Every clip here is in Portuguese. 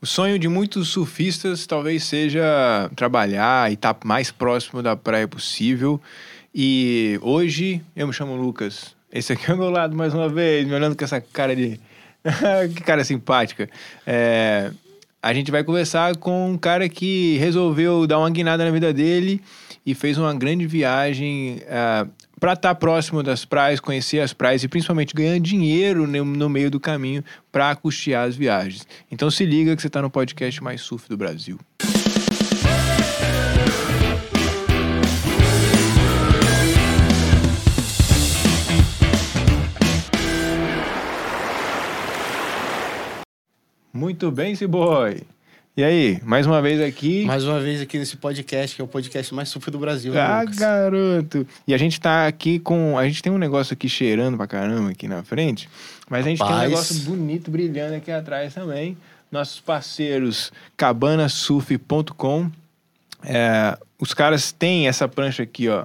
O sonho de muitos surfistas talvez seja trabalhar e estar tá mais próximo da praia possível. E hoje eu me chamo Lucas. Esse aqui é o meu lado mais uma vez, me olhando com essa cara de. que cara simpática. É... A gente vai conversar com um cara que resolveu dar uma guinada na vida dele e fez uma grande viagem uh, para estar tá próximo das praias, conhecer as praias e principalmente ganhar dinheiro no, meio do caminho para custear as viagens. Então se liga que você está no podcast mais surf do Brasil. Muito bem, Ciboy. E aí, mais uma vez aqui. Mais uma vez aqui nesse podcast, que é o podcast mais sufi do Brasil. Né, ah, garoto! E a gente tá aqui com. A gente tem um negócio aqui cheirando pra caramba aqui na frente, mas a gente Rapaz. tem um negócio bonito, brilhando aqui atrás também. Nossos parceiros cabanasurf.com. É, os caras têm essa prancha aqui, ó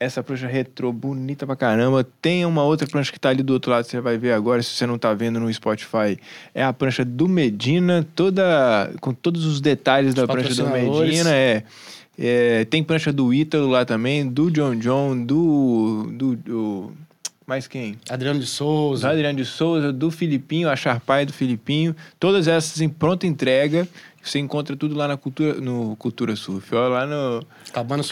essa prancha retrô, bonita pra caramba. Tem uma outra prancha que tá ali do outro lado, você vai ver agora, se você não tá vendo no Spotify. É a prancha do Medina, toda com todos os detalhes os da prancha do Medina. É, é, tem prancha do Ítalo lá também, do John John, do, do, do mais quem? Adriano de Souza. Do Adriano de Souza, do Filipinho, a Charpai do Filipinho. Todas essas em pronta entrega. Você encontra tudo lá na cultura, no Cultura Surf. Olha lá no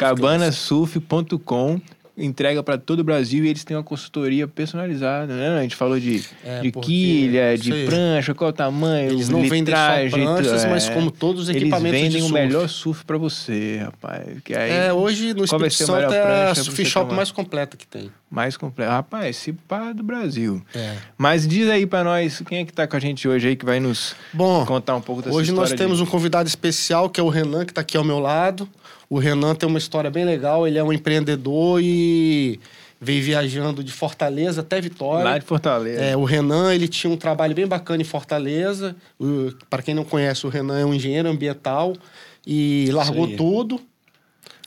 cabanasurf.com entrega para todo o Brasil e eles têm uma consultoria personalizada, né? A gente falou de, é, de quilha, de prancha, qual é o tamanho, Eles não vendem só pranchas, é. mas como todos os equipamentos Eles vendem o melhor surf para você, rapaz. Que aí, é, hoje no Espírito Santo é a surf shop mais completa que tem. Mais completa. Rapaz, esse pá do Brasil. É. Mas diz aí para nós, quem é que tá com a gente hoje aí que vai nos Bom, contar um pouco dessa hoje história? Hoje nós temos de... um convidado especial, que é o Renan, que tá aqui ao meu lado. O Renan tem uma história bem legal, ele é um empreendedor e veio viajando de Fortaleza até Vitória. Lá de Fortaleza. É, o Renan, ele tinha um trabalho bem bacana em Fortaleza. Para quem não conhece, o Renan é um engenheiro ambiental e largou tudo.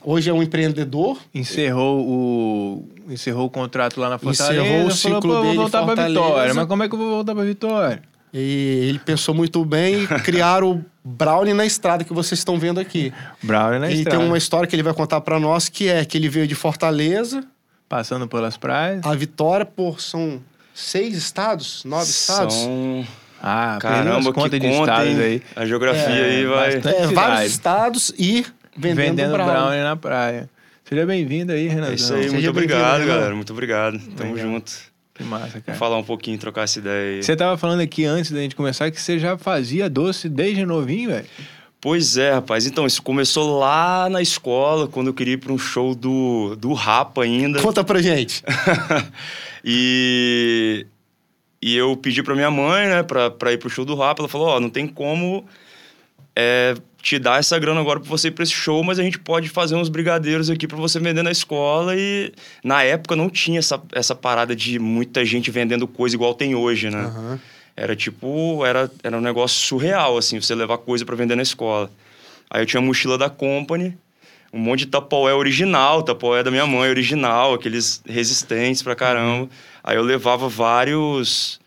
Hoje é um empreendedor. Encerrou o encerrou o contrato lá na Fortaleza. Encerrou o ciclo falou, dele vou voltar para Vitória. Mas como é que eu vou voltar para Vitória? E ele pensou muito bem e criaram o Brownie na estrada que vocês estão vendo aqui. Brownie na e estrada. E tem uma história que ele vai contar para nós que é que ele veio de Fortaleza, passando pelas praias. A Vitória, por são seis estados, nove estados. São ah, caramba, conta de conta, estados aí. A geografia é, aí vai. É, vários estados e vendendo, vendendo brownie. brownie na praia. Seja bem-vindo aí, Renato. É isso aí, Seja muito obrigado, galera. Muito obrigado. Tamo Legal. junto. Que massa, cara. Falar um pouquinho, trocar essa ideia aí. Você tava falando aqui antes da gente começar que você já fazia doce desde novinho, velho? Pois é, rapaz. Então, isso começou lá na escola, quando eu queria ir para um show do, do Rapa ainda. Conta pra gente. e, e eu pedi pra minha mãe, né, pra, pra ir pro show do Rapa. Ela falou, ó, oh, não tem como é, te dar essa grana agora pra você ir pra esse show, mas a gente pode fazer uns brigadeiros aqui para você vender na escola. E na época não tinha essa, essa parada de muita gente vendendo coisa igual tem hoje, né? Uhum. Era tipo, era, era um negócio surreal, assim, você levar coisa para vender na escola. Aí eu tinha a mochila da Company, um monte de tapoé original, tapoé da minha mãe original, aqueles resistentes pra caramba. Aí eu levava vários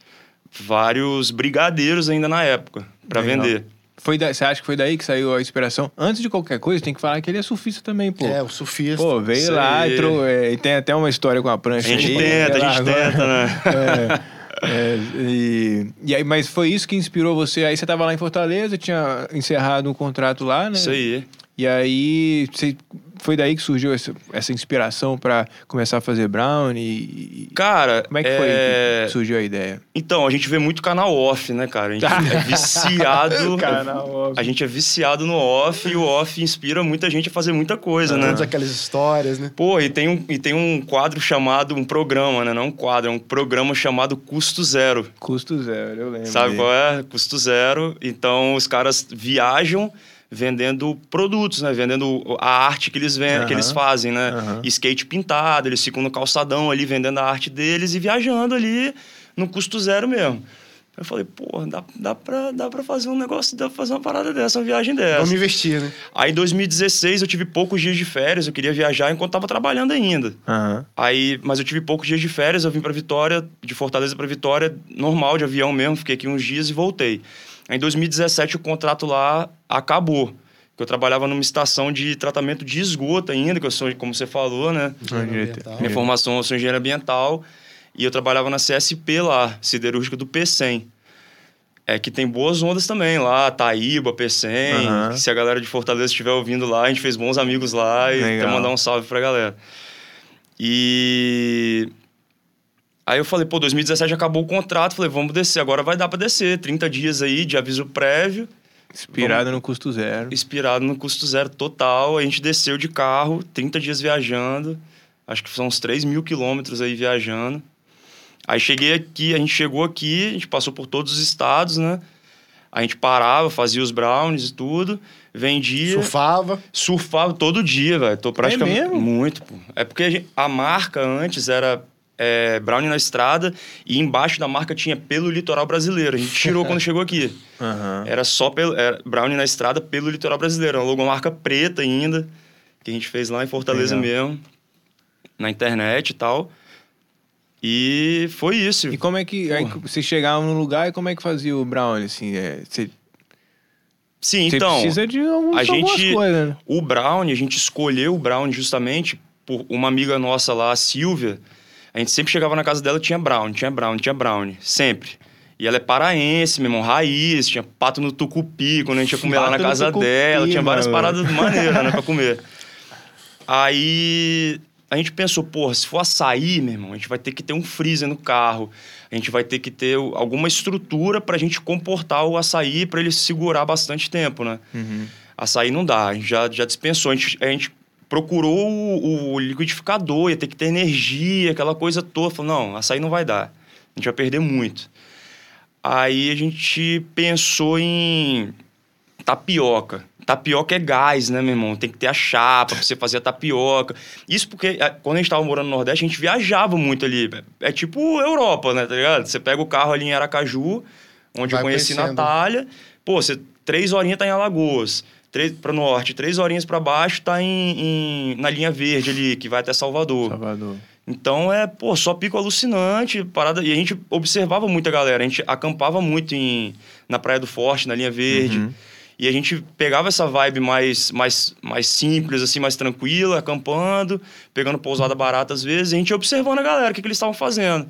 vários brigadeiros ainda na época para vender. Foi da, você acha que foi daí que saiu a inspiração? Antes de qualquer coisa, tem que falar que ele é surfista também, pô. É, o surfista. Pô, veio lá e, trou, é, e tem até uma história com a prancha. A gente aí, tenta, a gente tenta, né? É, é, e, e aí, mas foi isso que inspirou você. Aí você tava lá em Fortaleza, tinha encerrado um contrato lá, né? Isso aí. E aí você foi daí que surgiu essa, essa inspiração para começar a fazer Brown e cara como é que foi é... que surgiu a ideia? Então a gente vê muito canal off né cara? A gente é viciado. Canal off. a gente é viciado no off e o off inspira muita gente a fazer muita coisa né? Todas aquelas histórias né? Pô e tem um e tem um quadro chamado um programa né? Não um quadro é um programa chamado custo zero. Custo zero eu lembro sabe qual é? Custo zero. Então os caras viajam vendendo produtos, né? Vendendo a arte que eles, vendem, uhum. que eles fazem, né? Uhum. Skate pintado, eles ficam no calçadão ali vendendo a arte deles e viajando ali no custo zero mesmo. Eu falei, pô, dá, dá, pra, dá pra fazer um negócio, dá pra fazer uma parada dessa, uma viagem dessa. Vamos investir, né? Aí em 2016 eu tive poucos dias de férias, eu queria viajar enquanto tava trabalhando ainda. Uhum. Aí, mas eu tive poucos dias de férias, eu vim pra Vitória, de Fortaleza para Vitória, normal, de avião mesmo, fiquei aqui uns dias e voltei. Aí, em 2017 o contrato lá acabou. Que eu trabalhava numa estação de tratamento de esgoto ainda, que eu sou, como você falou, né? Minha formação, eu sou engenheiro ambiental. E eu trabalhava na CSP lá, siderúrgica do P100. É que tem boas ondas também lá, Taíba, P100. Uhum. Se a galera de Fortaleza estiver ouvindo lá, a gente fez bons amigos lá e quer mandar um salve pra galera. E Aí eu falei, pô, 2017 acabou o contrato, falei, vamos descer, agora vai dar para descer, 30 dias aí de aviso prévio. Inspirado vamos... no custo zero. Inspirado no custo zero total. A gente desceu de carro, 30 dias viajando. Acho que são uns 3 mil quilômetros aí viajando. Aí cheguei aqui, a gente chegou aqui, a gente passou por todos os estados, né? A gente parava, fazia os brownies e tudo, vendia. Surfava? Surfava todo dia, velho. Tô praticamente. É mesmo? Muito, pô. É porque a, gente, a marca antes era é, Brownie na estrada e embaixo da marca tinha pelo litoral brasileiro. A gente tirou quando chegou aqui. Uhum. Era só pelo, era Brownie na estrada pelo litoral brasileiro. Uma logomarca preta ainda, que a gente fez lá em Fortaleza Legal. mesmo, na internet e tal. E foi isso. E como é que. Aí, você chegava no lugar e como é que fazia o Brownie? Assim, é, você... Sim, você então. precisa de alguns, a gente, coisas, né? O Brownie, a gente escolheu o Brownie justamente por uma amiga nossa lá, a Silvia a gente sempre chegava na casa dela tinha brown, tinha brown, tinha brown, sempre. E ela é paraense, meu irmão, raiz, tinha pato no tucupi, quando a gente ia comer lá na casa tucupi, dela, tinha várias mano. paradas maneiras, né, pra comer. Aí a gente pensou, porra, se for açaí, meu irmão, a gente vai ter que ter um freezer no carro, a gente vai ter que ter alguma estrutura pra gente comportar o açaí para ele segurar bastante tempo, né? Uhum. Açaí não dá, a gente já, já dispensou, a gente, a gente procurou o, o, liquidificador, ia ter que ter energia, aquela coisa toda. Falou, não, açaí não vai dar. A gente vai perder muito. Aí a gente pensou em tapioca. Tapioca é gás, né, meu irmão? Tem que ter a chapa pra você fazer a tapioca. Isso porque é, quando a gente tava morando no Nordeste, a gente viajava muito ali. É tipo Europa, né, tá ligado? Você pega o carro ali em Aracaju, onde Vai eu conheci conhecendo. Natália. Pô, você três horinhas tá em Alagoas para o norte, três horinhas para baixo, tá em, em, na linha verde ali, que vai até Salvador. Salvador. Então é, pô, só pico alucinante, parada. E a gente observava muita galera, a gente acampava muito em, na Praia do Forte, na linha verde. Uhum. E a gente pegava essa vibe mais, mais, mais simples, assim, mais tranquila, acampando, pegando pousada barata às vezes, e a gente observando a galera, o que, que eles estavam fazendo.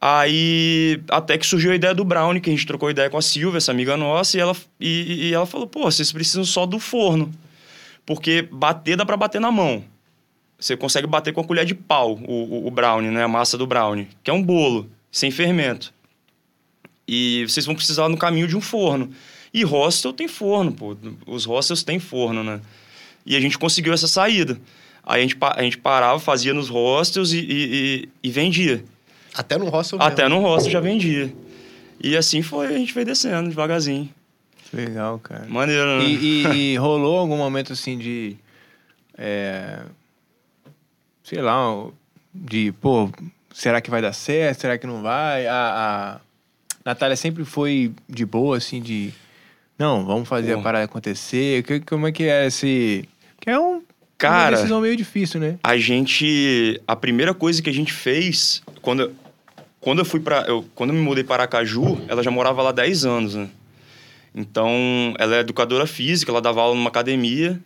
Aí, até que surgiu a ideia do brownie, que a gente trocou ideia com a Silvia, essa amiga nossa, e ela, e, e ela falou, pô, vocês precisam só do forno. Porque bater dá para bater na mão. Você consegue bater com a colher de pau, o, o, o brownie, né? A massa do brownie, que é um bolo, sem fermento. E vocês vão precisar no caminho de um forno. E hostel tem forno, pô. Os hostels têm forno, né? E a gente conseguiu essa saída. Aí a gente, a gente parava, fazia nos hostels e, e, e vendia. Até no hostel Até mesmo. no hostel já vendia. E assim foi, a gente foi descendo devagarzinho. Legal, cara. Maneiro, né? E, e, e rolou algum momento assim de. É, sei lá, de, pô, será que vai dar certo? Será que não vai? A, a Natália sempre foi de boa, assim, de. Não, vamos fazer pô. a parada acontecer. Que, como é que é esse. Que é um. Cara, uma decisão meio difícil, né? A gente. A primeira coisa que a gente fez, quando quando eu fui para eu quando eu me mudei para Aracaju, ela já morava lá 10 anos, né? Então, ela é educadora física, ela dava aula numa academia.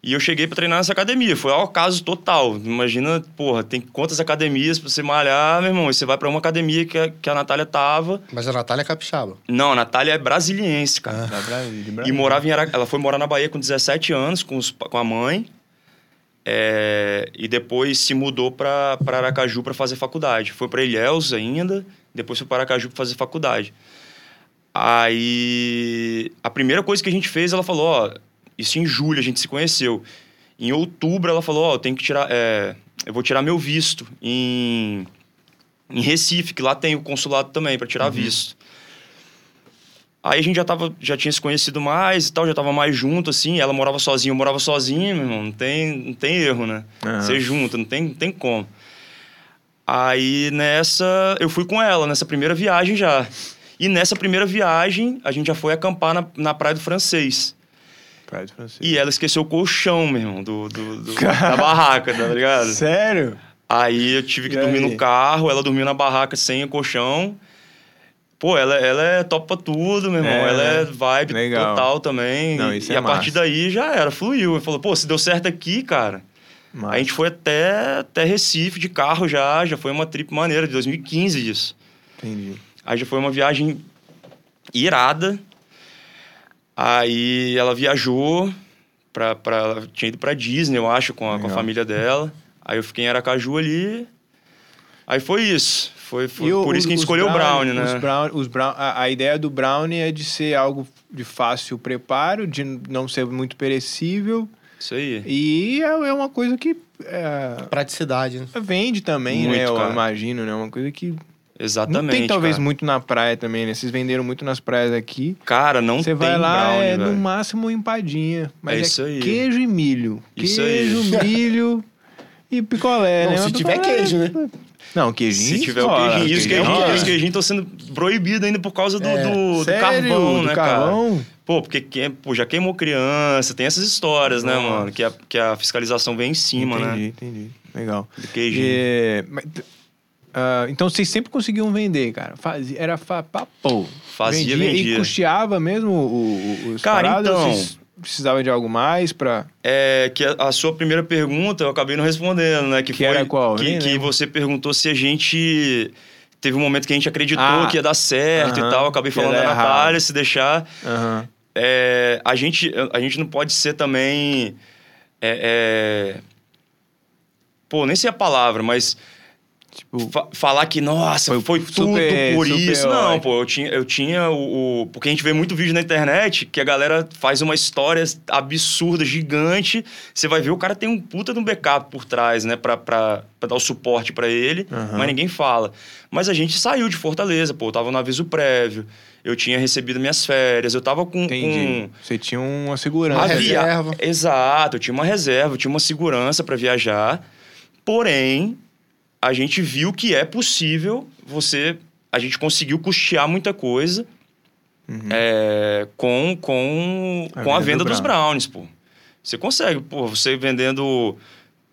E eu cheguei para treinar nessa academia. Foi ao caso total. Imagina, porra, tem quantas academias para você malhar, meu irmão? E você vai para uma academia que a, que a Natália tava. Mas a Natália é capixaba. Não, a Natália é brasiliense, cara. Ah. E morava em Ela foi morar na Bahia com 17 anos, com, os, com a mãe. É, e depois se mudou para Aracaju para fazer faculdade. Foi para Ilhéus ainda, depois foi para Aracaju para fazer faculdade. Aí a primeira coisa que a gente fez, ela falou, ó, isso em julho a gente se conheceu. Em outubro ela falou, ó, eu tenho que tirar, é, eu vou tirar meu visto em, em Recife, que lá tem o consulado também para tirar uhum. visto. Aí a gente já, tava, já tinha se conhecido mais e tal, já tava mais junto, assim. Ela morava sozinha, eu morava sozinho, meu irmão. Não tem, não tem erro, né? Uhum. Ser junto, não tem, não tem como. Aí nessa, eu fui com ela, nessa primeira viagem já. E nessa primeira viagem, a gente já foi acampar na, na Praia do Francês. Praia do Francês. E ela esqueceu o colchão, meu irmão, do, do, do da barraca, tá ligado? Sério? Aí eu tive que e dormir aí? no carro, ela dormiu na barraca sem o colchão. Pô, ela, ela é top pra tudo, meu irmão. É, ela é vibe legal. total também. Não, e, é a massa. partir daí já era, fluiu. Ele falou, pô, se deu certo aqui, cara. Massa. A gente foi até, até Recife de carro já, já foi uma trip maneira, de 2015 isso. Entendi. Aí já foi uma viagem irada. Aí ela viajou pra, pra, tinha ido pra Disney, eu acho, com a, com a família dela. Aí eu fiquei em Aracaju ali. Aí foi isso. Foi, foi por isso que a gente escolheu o brownie, né? Os brown, os brown, a, a, ideia do brownie é de ser algo de fácil preparo, de não ser muito perecível. Isso aí. E é, é uma coisa que. É, Praticidade, né? Vende também, muito, né? Eu cara. imagino, né? Uma coisa que. Exatamente. Não tem talvez cara. muito na praia também, né? Vocês venderam muito nas praias aqui. Cara, não Você vai lá, brownie, é véio. no máximo empadinha. Mas é, isso aí. queijo e milho. Isso queijo, aí. milho e picolé, não, né? Se tiver queijo, né? Não, queijinho. Se tiver o queijinho. Os queijinhos os queijinho estão sendo proibidos ainda por causa do, é. do, do carvão, do né, carvão? cara? Pô, porque pô, já queimou criança, tem essas histórias, Nossa. né, mano? Que a, que a fiscalização vem em cima, entendi, né? Entendi, entendi. Legal. Do queijinho. E, mas, uh, então vocês sempre conseguiam vender, cara? Fazia, era fa, pô. Fazia, vendia. vendia. E custeava mesmo o, o, os Cara, paradas, então... Vocês precisava de algo mais para É que a, a, sua primeira pergunta eu acabei não respondendo, né? Que, que foi era qual? Que, que você perguntou se a gente teve um momento que a gente acreditou ah, que ia dar certo uh -huh, e tal. Eu acabei falando da Natália, errado. se deixar. Uh -huh. é, a gente a gente não pode ser também é, é... pô nem sei a palavra, mas Tipo, Fa falar que, nossa, foi, foi tudo super, por super isso. Não, pô, eu tinha, eu tinha o, o, Porque a gente vê muito vídeo na internet que a galera faz uma história absurda, gigante. Você vai ver, o cara tem um puta de um backup por trás, né? Pra, pra, pra dar o suporte para ele, uhum. mas ninguém fala. Mas a gente saiu de Fortaleza, pô, eu tava no aviso prévio. Eu tinha recebido minhas férias, eu tava com. Entendi. Com... Você tinha uma segurança. Uma reserva. Exato, eu tinha uma reserva, eu tinha uma segurança para viajar. Porém, a gente viu que é possível você. A gente conseguiu custear muita coisa uhum. é, com, com, a com a venda do dos brownies, pô. Você consegue, pô, você vendendo,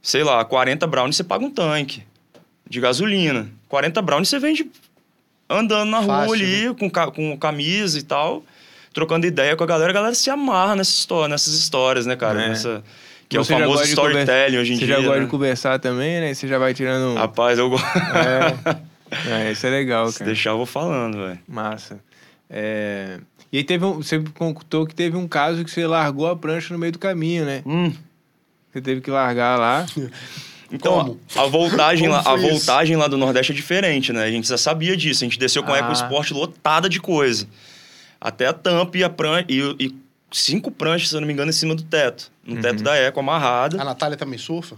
sei lá, 40 brownies, você paga um tanque de gasolina. 40 brownies você vende andando na Fácil, rua ali, né? com, com camisa e tal, trocando ideia com a galera. A galera se amarra nessa história, nessas histórias, né, cara? É. Nessa, que você é o famoso storytelling hoje em você dia. Você já gosta né? de conversar também, né? Você já vai tirando. Rapaz, eu gosto. É. é, isso é legal, Se cara. deixar, eu vou falando, velho. Massa. É... E aí teve um. Você contou que teve um caso que você largou a prancha no meio do caminho, né? Hum. Você teve que largar lá. Então, a, a voltagem, lá, a voltagem lá do Nordeste é diferente, né? A gente já sabia disso. A gente desceu com a Eco Sport lotada de coisa. Até a tampa e a prancha. E, e cinco pranchas, se eu não me engano, em cima do teto. No uhum. teto da Eco, amarrada. A Natália também surfa?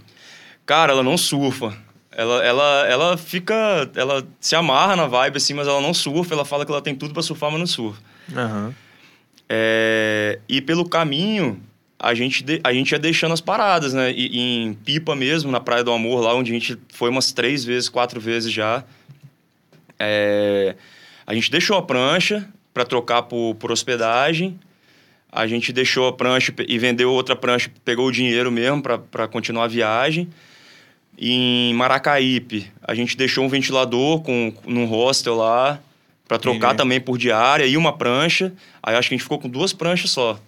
Cara, ela não surfa. Ela, ela, ela fica... Ela se amarra na vibe, assim, mas ela não surfa. Ela fala que ela tem tudo para surfar, mas não surfa. Uhum. É, e pelo caminho, a gente, de, a gente ia deixando as paradas, né? E, em Pipa mesmo, na Praia do Amor, lá onde a gente foi umas três vezes, quatro vezes já. É, a gente deixou a prancha para trocar por, por hospedagem. A gente deixou a prancha e vendeu outra prancha, pegou o dinheiro mesmo para continuar a viagem. Em Maracaípe, a gente deixou um ventilador com, num hostel lá para trocar Entendi. também por diária e uma prancha. Aí acho que a gente ficou com duas pranchas só.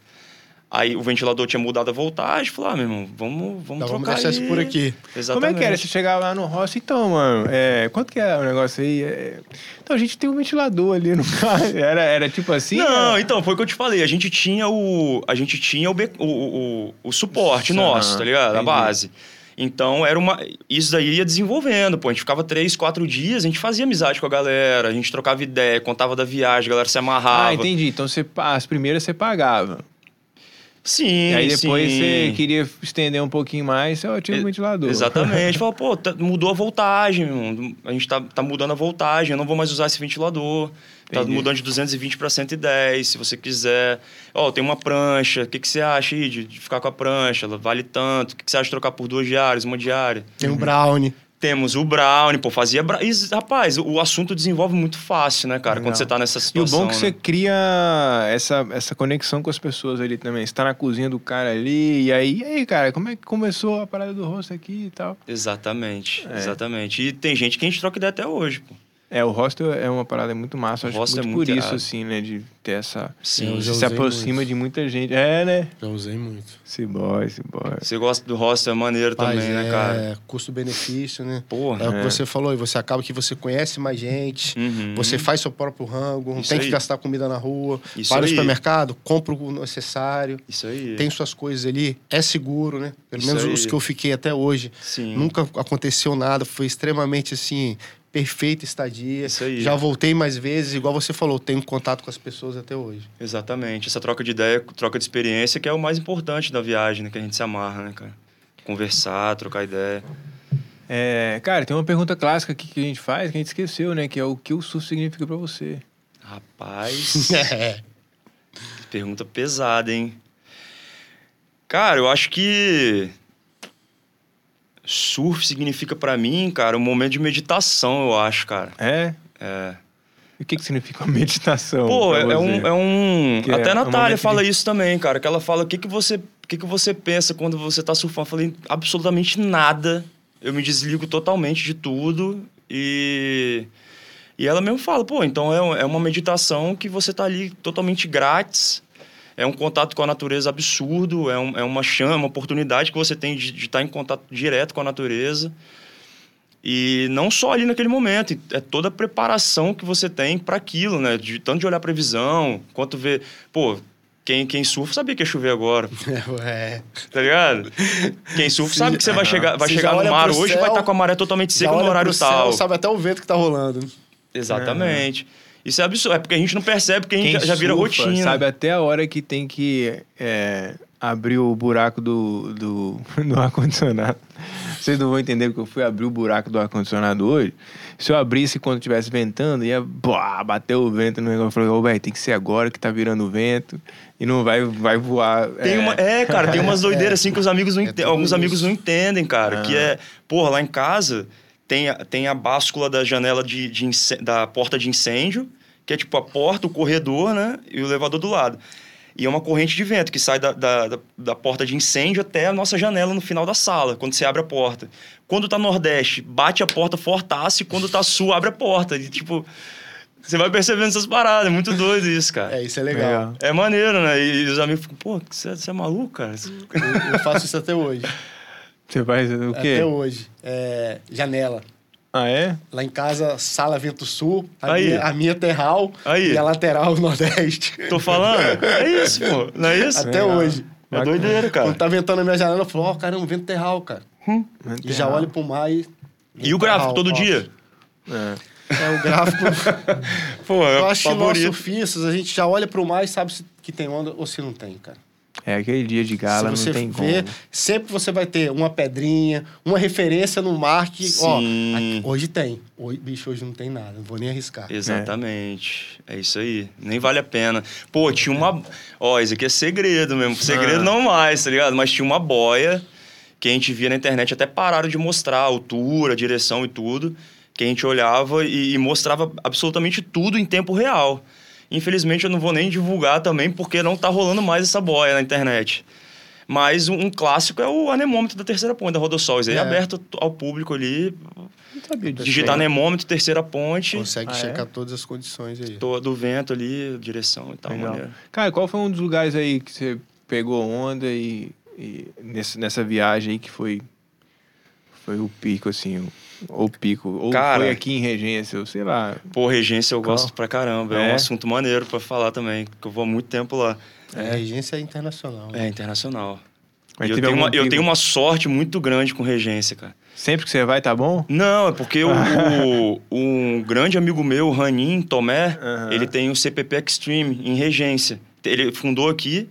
Aí o ventilador tinha mudado a voltagem, falou, ah, meu irmão, vamos, vamos trocar vamos deixar isso por aqui. Exatamente. Como é que era? Você chegava lá no hostel, então, mano, é, quanto que é o negócio aí? É... Então, a gente tem um ventilador ali no carro, era, era tipo assim? Não, era... então, foi o que eu te falei, a gente tinha o, a gente tinha o, o, o, o suporte nosso, tá ligado? A base. Então, era uma. Isso daí ia desenvolvendo, pô. A gente ficava três, quatro dias, a gente fazia amizade com a galera, a gente trocava ideia, contava da viagem, a galera se amarrava. Ah, entendi. Então, você, as primeiras você pagava. Sim, E aí depois sim. você queria estender um pouquinho mais, você tinha um ventilador. Exatamente. Falou, pô, tá, mudou a voltagem, meu. a gente tá, tá mudando a voltagem, eu não vou mais usar esse ventilador. Tá Entendi. mudando de 220 para 110, se você quiser. Ó, tem uma prancha, o que, que você acha aí de, de ficar com a prancha? Ela vale tanto. O que, que você acha de trocar por duas diárias, uma diária? Tem um brownie. Temos o Brownie, pô, fazia. Bra... E, rapaz, o assunto desenvolve muito fácil, né, cara, Legal. quando você tá nessa E o situação. bom é que né? você cria essa, essa conexão com as pessoas ali também. Você tá na cozinha do cara ali, e aí, e aí, cara, como é que começou a parada do rosto aqui e tal? Exatamente, É. exatamente. E tem gente que a gente troca ideia até hoje, pô. É, o hostel é uma parada muito massa. Acho muito, é muito por errado. isso, assim, né? De ter essa... Sim, se aproxima muito. de muita gente. É, né? Já usei muito. Se boy, se boy. Você gosta do hostel, é maneiro Paz, também, né, é, cara? É, custo-benefício, né? Porra. É, o que é. você falou, e você acaba que você conhece mais gente, uhum. você faz seu próprio rango, não isso tem aí. que gastar comida na rua, isso para o supermercado, compra o necessário. Isso aí. Tem suas coisas ali, é seguro, né? Pelo isso menos aí. os que eu fiquei até hoje. Sim. Nunca aconteceu nada, foi extremamente assim perfeita estadia. Isso aí. Já voltei mais vezes, igual você falou, tenho contato com as pessoas até hoje. Exatamente. Essa troca de ideia, troca de experiência, que é o mais importante da viagem, né? Que a gente se amarra, né, cara? Conversar, trocar ideia. É, cara, tem uma pergunta clássica aqui que a gente faz, que a gente esqueceu, né? Que é o que o surf significa para você. Rapaz. é. Pergunta pesada, hein? Cara, eu acho que surf significa para mim, cara, um momento de meditação, eu acho, cara. É? É. E o que, que significa meditação? Pô, é, é, um. É um... Até é a Natália um fala de... isso também, cara. Que ela fala: o que, que, você, o que, que você pensa quando você tá surfando? Eu falei: absolutamente nada. Eu me desligo totalmente de tudo. E. E ela mesmo fala: pô, então é, é uma meditação que você tá ali totalmente grátis é um contato com a natureza absurdo, é, um, é uma chama, uma oportunidade que você tem de, de estar em contato direto com a natureza. E não só ali naquele momento, é toda a preparação que você tem para aquilo, né? De, tanto de olhar a previsão, quanto ver. Pô, quem, quem surfa sabia que ia chover agora. É. Tá ligado? Quem surfa sabe que você vai chegar, vai chegar no mar hoje céu, vai estar tá com a maré totalmente seca no horário tal. Céu, sabe até o vento que tá rolando. Exatamente. É. Isso é absurdo. É porque a gente não percebe, porque a gente já, já vira rotina. Sabe até a hora que tem que é, abrir o buraco do, do, do ar-condicionado. Vocês não vão entender porque eu fui abrir o buraco do ar-condicionado hoje. Se eu abrisse quando estivesse ventando, ia bah, bater o vento no negócio. Eu falei, ô, velho, tem que ser agora que tá virando vento e não vai, vai voar. Tem é... Uma, é, cara, tem umas doideiras assim que os amigos não é alguns isso. amigos não entendem, cara. Ah. Que é, porra, lá em casa tem a, tem a báscula da janela de, de da porta de incêndio, que é tipo a porta, o corredor, né? E o elevador do lado. E é uma corrente de vento que sai da, da, da, porta de incêndio até a nossa janela no final da sala, quando você abre a porta. Quando tá nordeste, bate a porta fortasse, e quando tá sul, abre a porta. E, tipo, você vai percebendo essas paradas, é muito doido isso, cara. É, isso é legal. É, é maneiro, né? E, os amigos ficam, pô, você, você é maluco, cara? Eu, eu faço isso até hoje. Você faz o quê? Até hoje. É, janela. Ah, é? Lá em casa, sala vento sul, a, Aí. Minha, a minha terral Aí. e a lateral nordeste. Tô falando? É isso, pô. Não é isso? Até hoje. É doideira, cara. Quando tá ventando a minha janela, eu falo, ó, oh, caramba, vento terral, cara. Hum. E já olho pro mar e... E o gráfico, todo dia? É. É, o gráfico. Pô, é eu acho que nós surfistas, a gente já olha pro mar e sabe se que tem onda ou se não tem, cara. É aquele dia de gala, não tem vê, como. Sempre você vai ter uma pedrinha, uma referência no mar que, Sim. ó, aqui, hoje tem. Hoje, bicho, hoje não tem nada, não vou nem arriscar. Exatamente. É. é. isso aí. Nem vale a pena. Pô, tinha uma. Ó, isso aqui é segredo mesmo. Segredo ah. não mais, tá ligado? Mas tinha uma boia que a gente via na internet, até pararam de mostrar a altura, a direção e tudo. Que a gente olhava e, e mostrava absolutamente tudo em tempo real. Infelizmente eu não vou nem divulgar também, porque não tá rolando mais essa boia na internet. Mas um, um clássico é o anemômetro da terceira ponte da Rodossol. Isso aí é aberto ao público ali. Digitar anemômetro, terceira ponte. Consegue ah, checar é? todas as condições aí. Do vento ali, direção e tal. Cara, qual foi um dos lugares aí que você pegou onda e, e nessa, nessa viagem aí que foi, foi o pico, assim, ou pico? Ou Cara, foi aqui em Regência, ou sei lá. Pô, Regência eu gosto pra caramba. É, é um assunto maneiro pra falar também, que eu vou há muito tempo lá. É, Regência é internacional. É, internacional. eu, tenho uma, eu tenho uma sorte muito grande com Regência, cara. Sempre que você vai, tá bom? Não, é porque o, o, um grande amigo meu, o Ranin Tomé, uhum. ele tem o CPP Extreme em Regência. Ele fundou aqui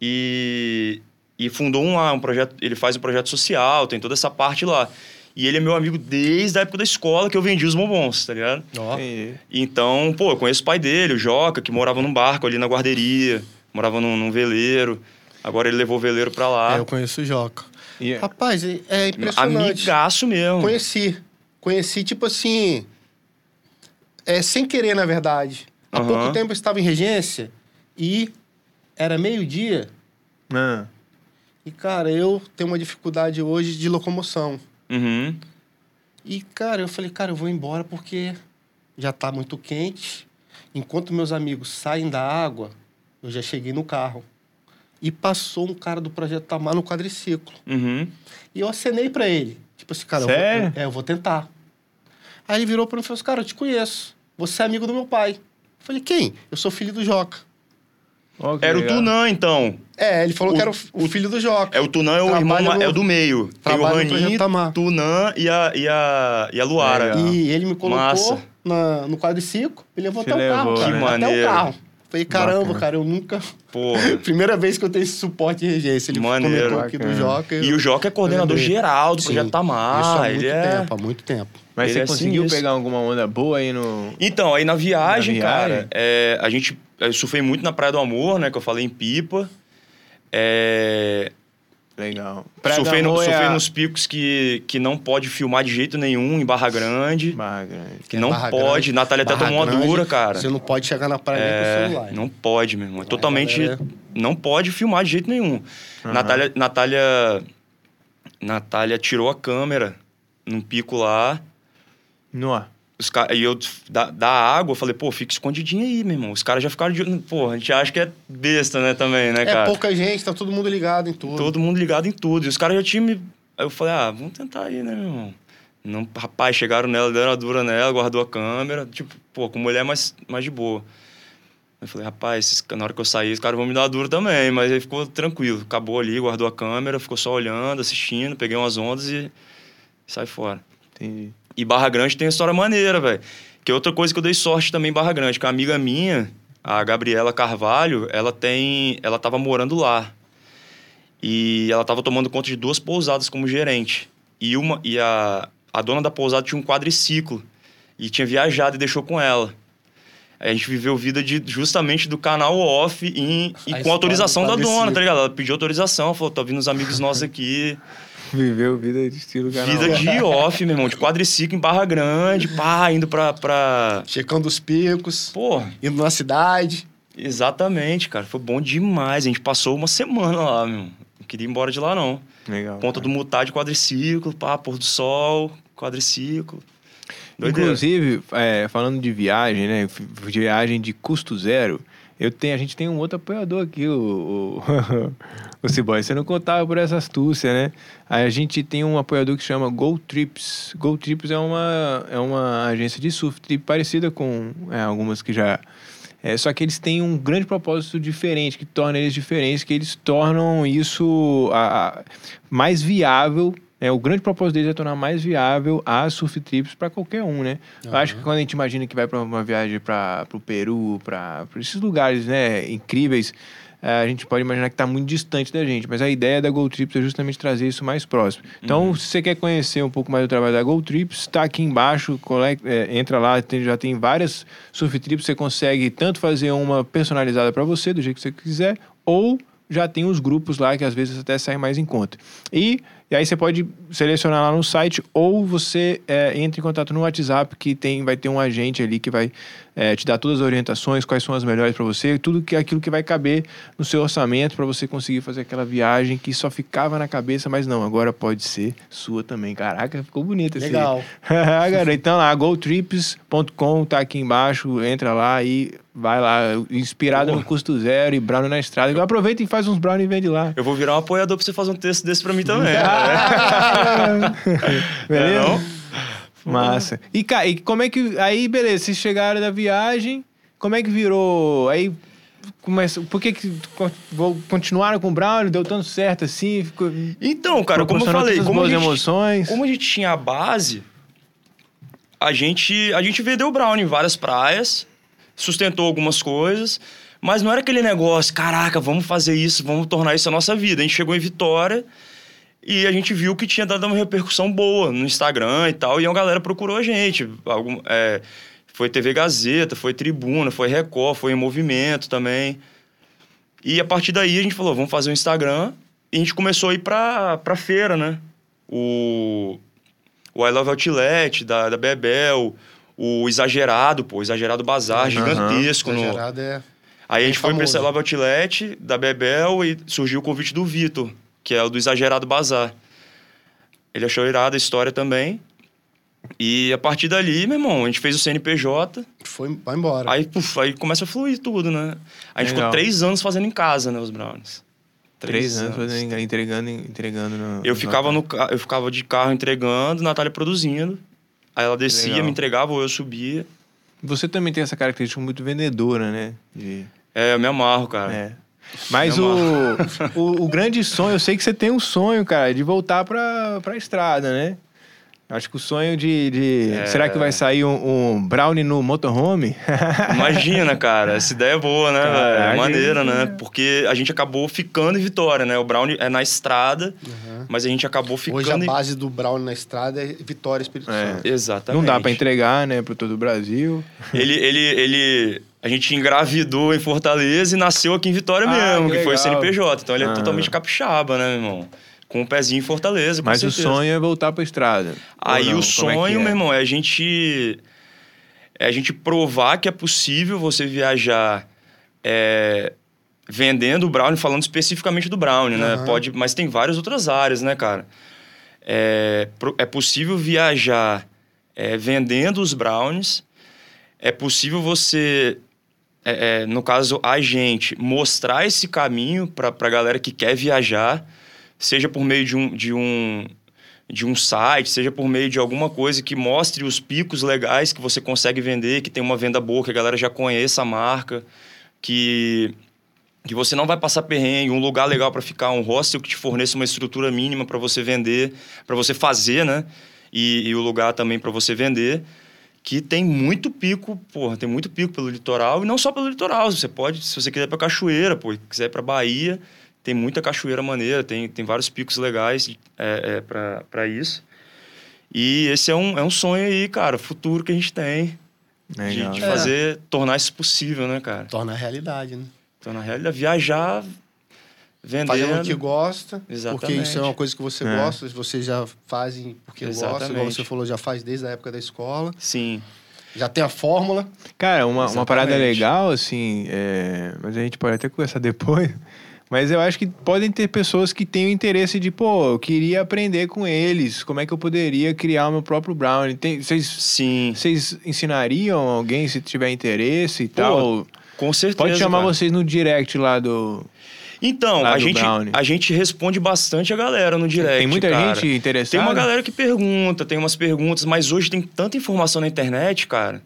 e, e fundou um, um projeto, ele faz um projeto social, tem toda essa parte lá. E ele é meu amigo desde a época da escola que eu vendi os bombons, tá ligado? Oh. Então, pô, eu conheço o pai dele, o Joca, que morava num barco ali na guarderia, morava num, num veleiro. Agora ele levou o veleiro pra lá. É, eu conheço o Joca. Yeah. Rapaz, é, é impressionante. Amigaço mesmo. Conheci. Conheci, tipo assim. É, sem querer, na verdade. Há uhum. pouco tempo eu estava em regência e era meio-dia. Uhum. E, cara, eu tenho uma dificuldade hoje de locomoção. Uhum. E, cara, eu falei, cara, eu vou embora porque já tá muito quente. Enquanto meus amigos saem da água, eu já cheguei no carro. E passou um cara do Projeto Tamar no quadriciclo. Uhum. E eu acenei para ele. Tipo assim, cara? Eu, vou, é, eu vou tentar. Aí ele virou para mim e falou assim, cara, eu te conheço. Você é amigo do meu pai. Eu falei, quem? Eu sou filho do Joca. Oh, era o Tunã, então. É, ele falou o, que era o, o, filho do Joca. É, o Tunã é o irmão, no, é o do meio. Tem o Raninho, Tunã e a, e, a, e a Luara. E ele me colocou na, no quadriciclo e levou até o carro. Cara, que maneiro. Até o carro. Falei, caramba, Bacana. cara, eu nunca. Porra. Primeira vez que eu tenho esse suporte de regência. Ele Maneiro. comentou aqui do Joca. E o Joca é coordenador geral do Sim. projeto Tamar. Isso há muito é... tempo, há muito tempo. Mas ele você é conseguiu pegar alguma onda boa aí no. Então, aí na viagem, na viagem? cara, é, a gente. Eu surfei muito na Praia do Amor, né? Que eu falei em pipa. É, Legal. Surfei, no, surfei é a... nos picos que, que não pode filmar de jeito nenhum em Barra Grande. Barra Grande. Que não Barra pode. Grande, Natália até tomou uma dura, cara. Você não pode chegar na praia é, nem com o é, celular. Não pode, meu irmão. É totalmente. Galera... Não pode filmar de jeito nenhum. Uhum. Natália, Natália. Natália tirou a câmera num pico lá. No os e eu, da, da água, eu falei, pô, fica escondidinho aí, meu irmão. Os caras já ficaram de. Pô, a gente acha que é besta, né, também, né, é cara? É pouca gente, tá todo mundo ligado em tudo. Todo mundo ligado em tudo. E os caras já tinham me. Aí eu falei, ah, vamos tentar aí, né, meu irmão? Não, rapaz, chegaram nela, deram a dura nela, guardou a câmera. Tipo, pô, com mulher mais, mais de boa. Eu falei, rapaz, esses, na hora que eu sair, os caras vão me dar a dura também. Mas aí ficou tranquilo. Acabou ali, guardou a câmera, ficou só olhando, assistindo, peguei umas ondas e, e sai fora. Entendi. E Barra Grande tem uma história maneira, velho. Que é outra coisa que eu dei sorte também em Barra Grande, que a amiga minha, a Gabriela Carvalho, ela tem. Ela tava morando lá. E ela tava tomando conta de duas pousadas como gerente. E, uma, e a, a dona da pousada tinha um quadriciclo. E tinha viajado e deixou com ela. A gente viveu vida de, justamente do canal off em, e com autorização da dona, tá ligado? Ela pediu autorização, falou: tá vindo uns amigos nossos aqui. Viveu vida de estilo canal. Vida de off, meu irmão. De quadriciclo em Barra Grande, pá, indo pra... pra... Checando os picos. Porra. Indo na cidade. Exatamente, cara. Foi bom demais. A gente passou uma semana lá, meu. Não queria ir embora de lá, não. Legal. Ponta cara. do mutar de quadriciclo, pá, pôr do sol, quadriciclo. Doideira. Inclusive, é, falando de viagem, né? Viagem de custo zero. Eu tenho, a gente tem um outro apoiador aqui, o, o, o Ciboy. Você não contava por essa astúcia, né? Aí a gente tem um apoiador que chama Go Trips. Go Trips é uma, é uma agência de surf trip parecida com é, algumas que já. É, só que eles têm um grande propósito diferente, que torna eles diferentes, que eles tornam isso a, a mais viável é, o grande propósito deles é tornar mais viável as surf trips para qualquer um, né? Uhum. Eu acho que quando a gente imagina que vai para uma viagem para o Peru, para esses lugares né, incríveis, é, a gente pode imaginar que está muito distante da gente, mas a ideia da Go Trips é justamente trazer isso mais próximo. Então, uhum. se você quer conhecer um pouco mais do trabalho da Go Trips, está aqui embaixo, é, entra lá, tem, já tem várias surf trips, você consegue tanto fazer uma personalizada para você, do jeito que você quiser, ou já tem os grupos lá que às vezes até saem mais em conta. E e aí você pode selecionar lá no site ou você é, entra em contato no WhatsApp que tem, vai ter um agente ali que vai é, te dar todas as orientações, quais são as melhores para você, tudo que aquilo que vai caber no seu orçamento para você conseguir fazer aquela viagem que só ficava na cabeça, mas não, agora pode ser sua também. Caraca, ficou bonito esse. Legal. então lá, gotrips.com tá aqui embaixo, entra lá e vai lá, inspirado Porra. no custo zero e brownie na estrada. Aproveita e faz uns brownie e vende lá. Eu vou virar um apoiador para você fazer um texto desse para mim também. beleza? É? Massa. E, e como é que. Aí, beleza, vocês chegaram da viagem, como é que virou? Aí. Começa, por que, que continuaram com o Brown? Deu tanto certo assim? Ficou, então, cara, como eu falei, como a, gente, emoções. como a gente tinha a base, a gente, a gente vendeu o Brown em várias praias, sustentou algumas coisas, mas não era aquele negócio, caraca, vamos fazer isso, vamos tornar isso a nossa vida. A gente chegou em Vitória e a gente viu que tinha dado uma repercussão boa no Instagram e tal, e a galera procurou a gente. Algum, é, foi TV Gazeta, foi Tribuna, foi Record, foi em Movimento também. E a partir daí a gente falou, vamos fazer um Instagram. E a gente começou a ir pra, pra feira, né? O, o I Love Outlet da, da Bebel, o Exagerado, pô, Exagerado Bazar, uhum. gigantesco. Exagerado no... é... Aí a gente famoso. foi pra esse I Love Outlet da Bebel e surgiu o convite do Vitor que é o do Exagerado Bazar. Ele achou irada a história também. E a partir dali, meu irmão, a gente fez o CNPJ. Foi, vai embora. Aí, puf, aí começa a fluir tudo, né? A gente Legal. ficou três anos fazendo em casa, né, os brownies. Três, três anos, fazendo, entregando, entregando no, eu ficava no Eu ficava de carro entregando, Natália produzindo. Aí ela descia, me entregava ou eu subia. Você também tem essa característica muito vendedora, né? De... É, eu me amarro, cara. É. Mas o, o, o, grande sonho, eu sei que você tem um sonho, cara, de voltar pra, pra estrada, né? Acho que o sonho de. de... É... Será que vai sair um, um brownie no motorhome? Imagina, cara. Essa ideia é boa, né? É maneira, né? Porque a gente acabou ficando em Vitória, né? O brownie é na estrada, uhum. Mas a gente acabou ficando. Hoje a base do brownie na estrada é Vitória Espírito é. Santo. Exatamente. Não dá para entregar, né, para todo o Brasil. Ele, ele, ele. A gente engravidou em Fortaleza e nasceu aqui em Vitória ah, mesmo, que, que foi o CNPJ. Então ele é ah. totalmente capixaba, né, meu irmão? com o pezinho em Fortaleza. Mas certeza. o sonho é voltar para a estrada. Aí o sonho, é é? meu irmão, é a gente é a gente provar que é possível você viajar é, vendendo o brownie, falando especificamente do brownie, uhum. né? Pode, mas tem várias outras áreas, né, cara? É, é possível viajar é, vendendo os brownies. É possível você, é, é no caso a gente, mostrar esse caminho para a galera que quer viajar seja por meio de um, de um, de um site, seja por meio de alguma coisa que mostre os picos legais que você consegue vender, que tem uma venda boa, que a galera já conheça a marca, que, que você não vai passar perrengue, um lugar legal para ficar, um hostel que te forneça uma estrutura mínima para você vender, para você fazer, né? E, e o lugar também para você vender que tem muito pico, porra, tem muito pico pelo litoral e não só pelo litoral. Você pode, se você quiser ir para cachoeira, pô, quiser ir para Bahia, tem muita cachoeira maneira, tem, tem vários picos legais é, é, para isso. E esse é um, é um sonho aí, cara, futuro que a gente tem. Legal. De, de fazer, é. tornar isso possível, né, cara? Tornar realidade, né? Tornar realidade. Viajar, vendendo. Fazendo o que gosta. Exatamente. Porque isso é uma coisa que você é. gosta, você já faz porque Exatamente. gosta, igual você falou, já faz desde a época da escola. Sim. Já tem a fórmula. Cara, uma, uma parada legal, assim, é... mas a gente pode até conversar depois. Mas eu acho que podem ter pessoas que têm o interesse de, pô, eu queria aprender com eles, como é que eu poderia criar o meu próprio brownie. Tem, vocês, Sim. Vocês ensinariam alguém se tiver interesse e pô, tal? Com certeza. Pode chamar cara. vocês no direct lá do. Então, a gente, a gente responde bastante a galera no direct. Tem muita cara. gente interessada. Tem uma galera que pergunta, tem umas perguntas, mas hoje tem tanta informação na internet, cara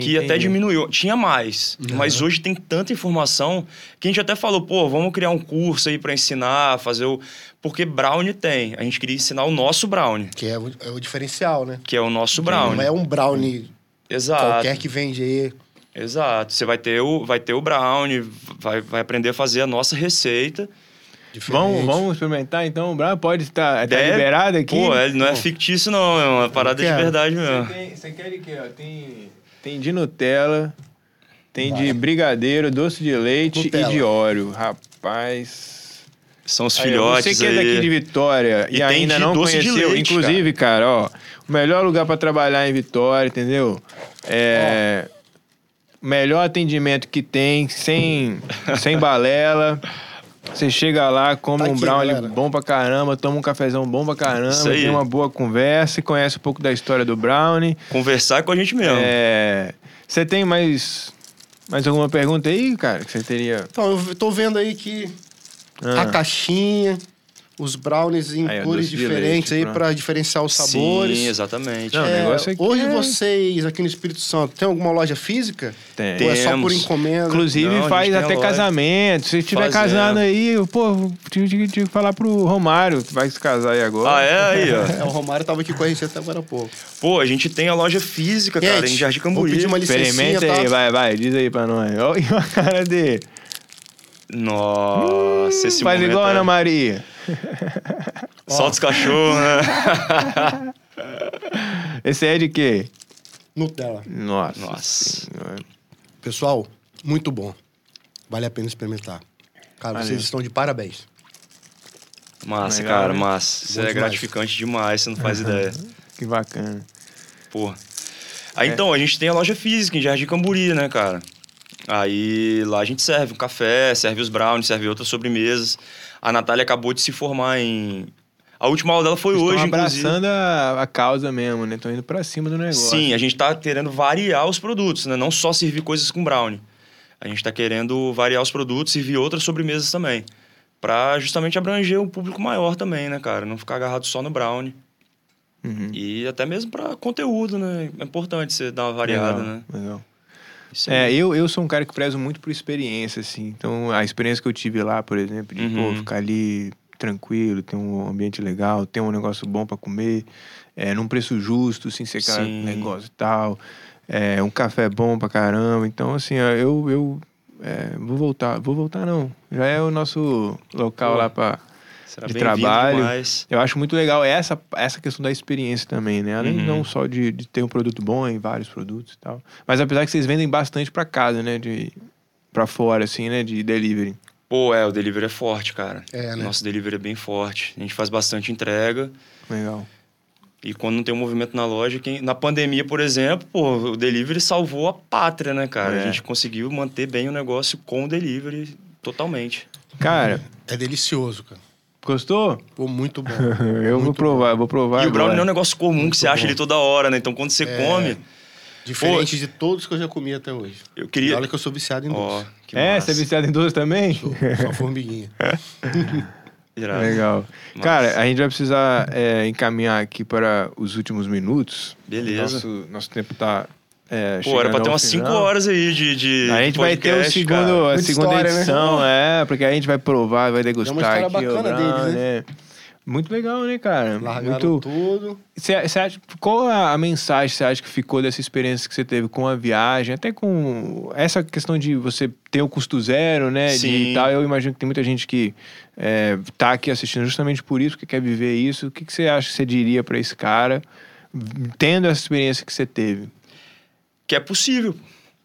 que até diminuiu. Tinha mais, uhum. mas hoje tem tanta informação que a gente até falou, pô, vamos criar um curso aí para ensinar, fazer o. Porque brownie tem. A gente queria ensinar o nosso brownie. Que é o, é o diferencial, né? Que é o nosso brownie. Não é um brownie Exato. qualquer que vende aí. Exato. Você vai ter o, vai ter o brownie, vai, vai aprender a fazer a nossa receita. Vamos, vamos experimentar então? O brownie pode estar tá liberado aqui? Pô, ele não é fictício, não. É uma parada de verdade mesmo. Você, tem, você quer de quê? Ó? Tem tem de Nutella, tem Vai. de brigadeiro, doce de leite Nutella. e de óleo. Rapaz. São os filhotes aí. Você que é daqui de Vitória e, e ainda não conheceu, leite, inclusive, cara. cara, ó, o melhor lugar para trabalhar em Vitória, entendeu? É melhor atendimento que tem, sem sem balela. Você chega lá, come tá um brownie galera. bom pra caramba, toma um cafezão bom pra caramba, tem uma boa conversa e conhece um pouco da história do brownie. Conversar com a gente mesmo. É... Você tem mais, mais alguma pergunta aí, cara, que você teria? Então, eu tô vendo aí que ah. a caixinha, os brownies em aí, cores diferentes leite, aí para diferenciar os sabores. Sim, exatamente. Não, é, hoje é... vocês aqui no Espírito Santo tem alguma loja física? Tem. Ou é só por encomenda? Inclusive Não, faz até casamento. Se estiver casado aí, pô, tive que falar pro Romário que vai se casar aí agora. Ah, é aí, ó. é, o Romário tava aqui com a gente até agora há pouco. Pô, a gente tem a loja física, Gente, cara, em Jardim Camburi. Vou pedir uma. Experimenta tá? aí, vai, vai, diz aí pra nós. Olha a cara dele. Nossa, esse Faz igual a Ana é- Maria. Solta os cachorros, né? Esse é de quê? Nutella. Nossa. Nossa. Pessoal, muito bom. Vale a pena experimentar. Cara, Valeu. vocês estão de parabéns. Massa, Legal, cara, né? massa. Isso é gratificante demais, você não faz uhum. ideia. Que bacana. Porra. Aí é. então, a gente tem a loja física em Jardim Camburi, né, cara? Aí lá a gente serve um café, serve os brownies, serve outras sobremesas. A Natália acabou de se formar em A última aula dela foi hoje, abraçando a, a, causa mesmo, né? Estão indo para cima do negócio. Sim, a gente tá querendo variar os produtos, né? Não só servir coisas com brownie. A gente está querendo variar os produtos, servir outras sobremesas também. para justamente abranger um público maior também, né, cara? Não ficar agarrado só no brownie. Uhum. E até mesmo para conteúdo, né? É importante você dar uma variada, legal, né? Legal. É, eu, eu sou um cara que prezo muito por experiência, assim. Então, a experiência que eu tive lá, por exemplo, de uhum. pô, ficar ali tranquilo, ter um ambiente legal, ter um negócio bom para comer, é, num preço justo, sem ser aquele negócio e tal. É, um café bom pra caramba. Então, assim, eu, eu é, vou voltar. Vou voltar, não. Já é o nosso local pô. lá para Será de trabalho. Demais. Eu acho muito legal essa, essa questão da experiência também, né? Além uhum. não só de, de ter um produto bom em vários produtos e tal. Mas apesar que vocês vendem bastante para casa, né? De, para fora, assim, né? De delivery. Pô, é, o delivery é forte, cara. É, né? Nosso delivery é bem forte. A gente faz bastante entrega. Legal. E quando não tem um movimento na loja, quem... na pandemia, por exemplo, pô, o delivery salvou a pátria, né, cara? É. A gente conseguiu manter bem o negócio com o delivery totalmente. Cara, é delicioso, cara. Gostou? Pô, muito bom. eu muito vou provar, bom. vou provar. E agora. o brownie não é um negócio comum muito que você bom. acha ali toda hora, né? Então quando você é... come. Diferente Pô, de todos que eu já comi até hoje. Eu queria. E olha que eu sou viciado em doce. Oh, é, massa. você é viciado em doce também? Sou, só formiguinha. Legal. Massa. Cara, a gente vai precisar é, encaminhar aqui para os últimos minutos. Beleza. Nosso, nosso tempo tá é, Pô, era pra ter umas 5 horas aí de, de A gente podcast, vai ter o segundo, a segunda história, né? edição, né? é, porque a gente vai provar, vai degustar é uma aqui. Bacana deles, né? né? Muito legal, né, cara? Largaram Muito... tudo. Você acha, qual a, a mensagem você acha que ficou dessa experiência que você teve com a viagem? Até com essa questão de você ter o custo zero, né? Sim. De tal. Eu imagino que tem muita gente que é, tá aqui assistindo justamente por isso, que quer viver isso. O que, que você acha que você diria para esse cara, tendo essa experiência que você teve? Que é possível.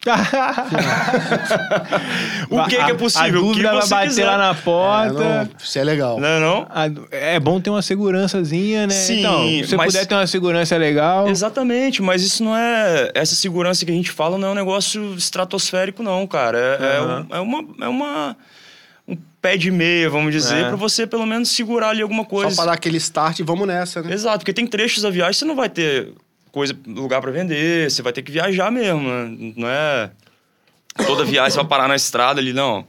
o que, que, é possível? A dúvida o que você bater quiser. lá na porta. É, não, isso é legal. Não é não? É bom ter uma segurançazinha, né? Sim, então, se você mas... puder ter uma segurança legal. Exatamente, mas isso não é. Essa segurança que a gente fala não é um negócio estratosférico, não, cara. É, uhum. é, é uma. É uma um pé de meia, vamos dizer, é. para você pelo menos segurar ali alguma coisa. Só para dar aquele start e vamos nessa, né? Exato, porque tem trechos da viagem que você não vai ter coisa, lugar para vender, você vai ter que viajar mesmo, né? Não é toda viagem você vai parar na estrada ali, não.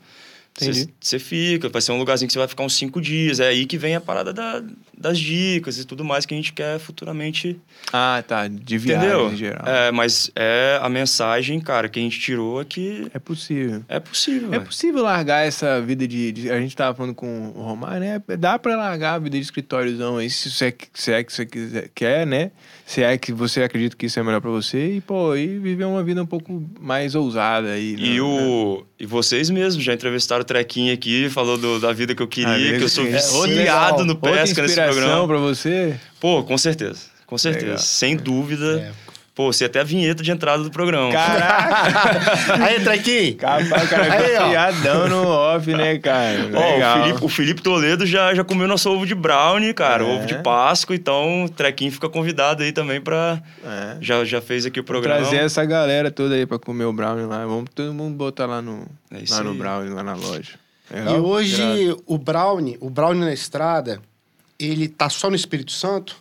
Você fica, vai ser um lugarzinho que você vai ficar uns cinco dias. É aí que vem a parada da, das dicas e tudo mais que a gente quer futuramente. Ah, tá. De viagem Entendeu? em geral. É, mas é a mensagem, cara, que a gente tirou é que. É possível. É possível. É possível largar essa vida de, de, A gente tava falando com o Romário, né? Dá pra largar a vida de escritóriozão aí, se você, se é que você quiser, quer, né? Se é que você acredita que isso é melhor pra você e, pô, e viver uma vida um pouco mais ousada aí. Né? E, o, e vocês mesmos já entrevistaram trequinho aqui, falou do, da vida que eu queria, que eu sou viciado no pesca nesse programa. para você? Pô, com certeza. Com certeza. Legal. Sem dúvida. É. Pô, você até a vinheta de entrada do programa. Caraca! aí, Trequinho! Capaz, o cara aí, fiadão no off, né, cara? Ó, o, Felipe, o Felipe Toledo já, já comeu nosso ovo de brownie, cara. É. Ovo de Páscoa. Então, o Trequinho fica convidado aí também pra... É. Já, já fez aqui o programa. Vou trazer essa galera toda aí pra comer o brownie lá. Vamos todo mundo botar lá no, é lá no brownie, lá na loja. É, e hoje, o brownie, o brownie na estrada, ele tá só no Espírito Santo?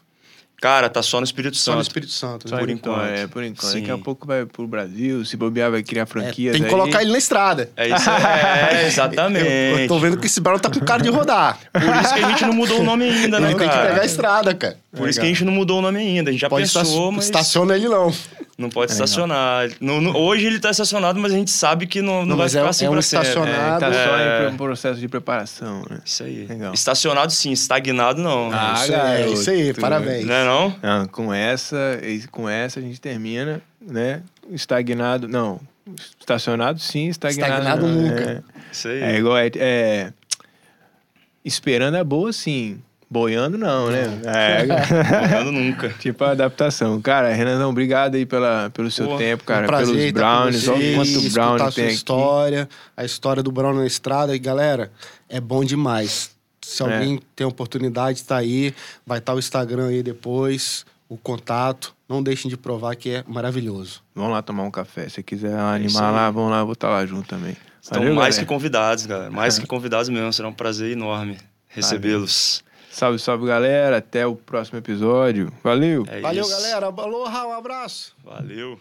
Cara, tá só no Espírito Santo. Só no Espírito Santo, né? por enquanto. É, por enquanto. Sim. Daqui a pouco vai pro Brasil, se bobear vai criar franquia. É, tem que colocar ele na estrada. É isso é, exatamente. Eu, eu, tô vendo que esse barulho tá com cara de rodar. Por isso que a gente não mudou o nome ainda, né, ele cara? Tem que pegar a estrada, cara. Por Legal. isso que a gente não mudou o nome ainda. A gente já Pode pensou, mas... Estaciona ele não. Não pode é, estacionar. No, no, hoje ele está estacionado, mas a gente sabe que não, não, não vai ficar é, assim é um estacionado. É, tá só em é. processo de preparação, né? Isso aí. Legal. Estacionado sim, estagnado não. Ah, isso, é isso aí, parabéns. Não é não? Ah, com essa, com essa a gente termina, né? Estagnado, não. Estacionado sim, estagnado. Estagnado não, nunca. É, isso aí. É igual, é, esperando é boa sim. Boiando não, né? É. Boiando nunca. tipo a adaptação. Cara, Renanão, obrigado aí pela, pelo seu Pô, tempo, cara. Um prazer pelos brownies. Olha quanto brownie tem aqui. história, a história do brownie na estrada. E, galera, é bom demais. Se é. alguém é. tem oportunidade, tá aí. Vai estar tá o Instagram aí depois, o contato. Não deixem de provar que é maravilhoso. Vamos lá tomar um café. Se quiser é animar lá, vamos lá, vou estar tá lá junto também. Estão Valeu, mais galera. que convidados, galera. Mais que convidados mesmo. Será um prazer enorme recebê-los. Salve, salve, galera. Até o próximo episódio. Valeu. É Valeu, isso. galera. Aloha, um abraço. Valeu.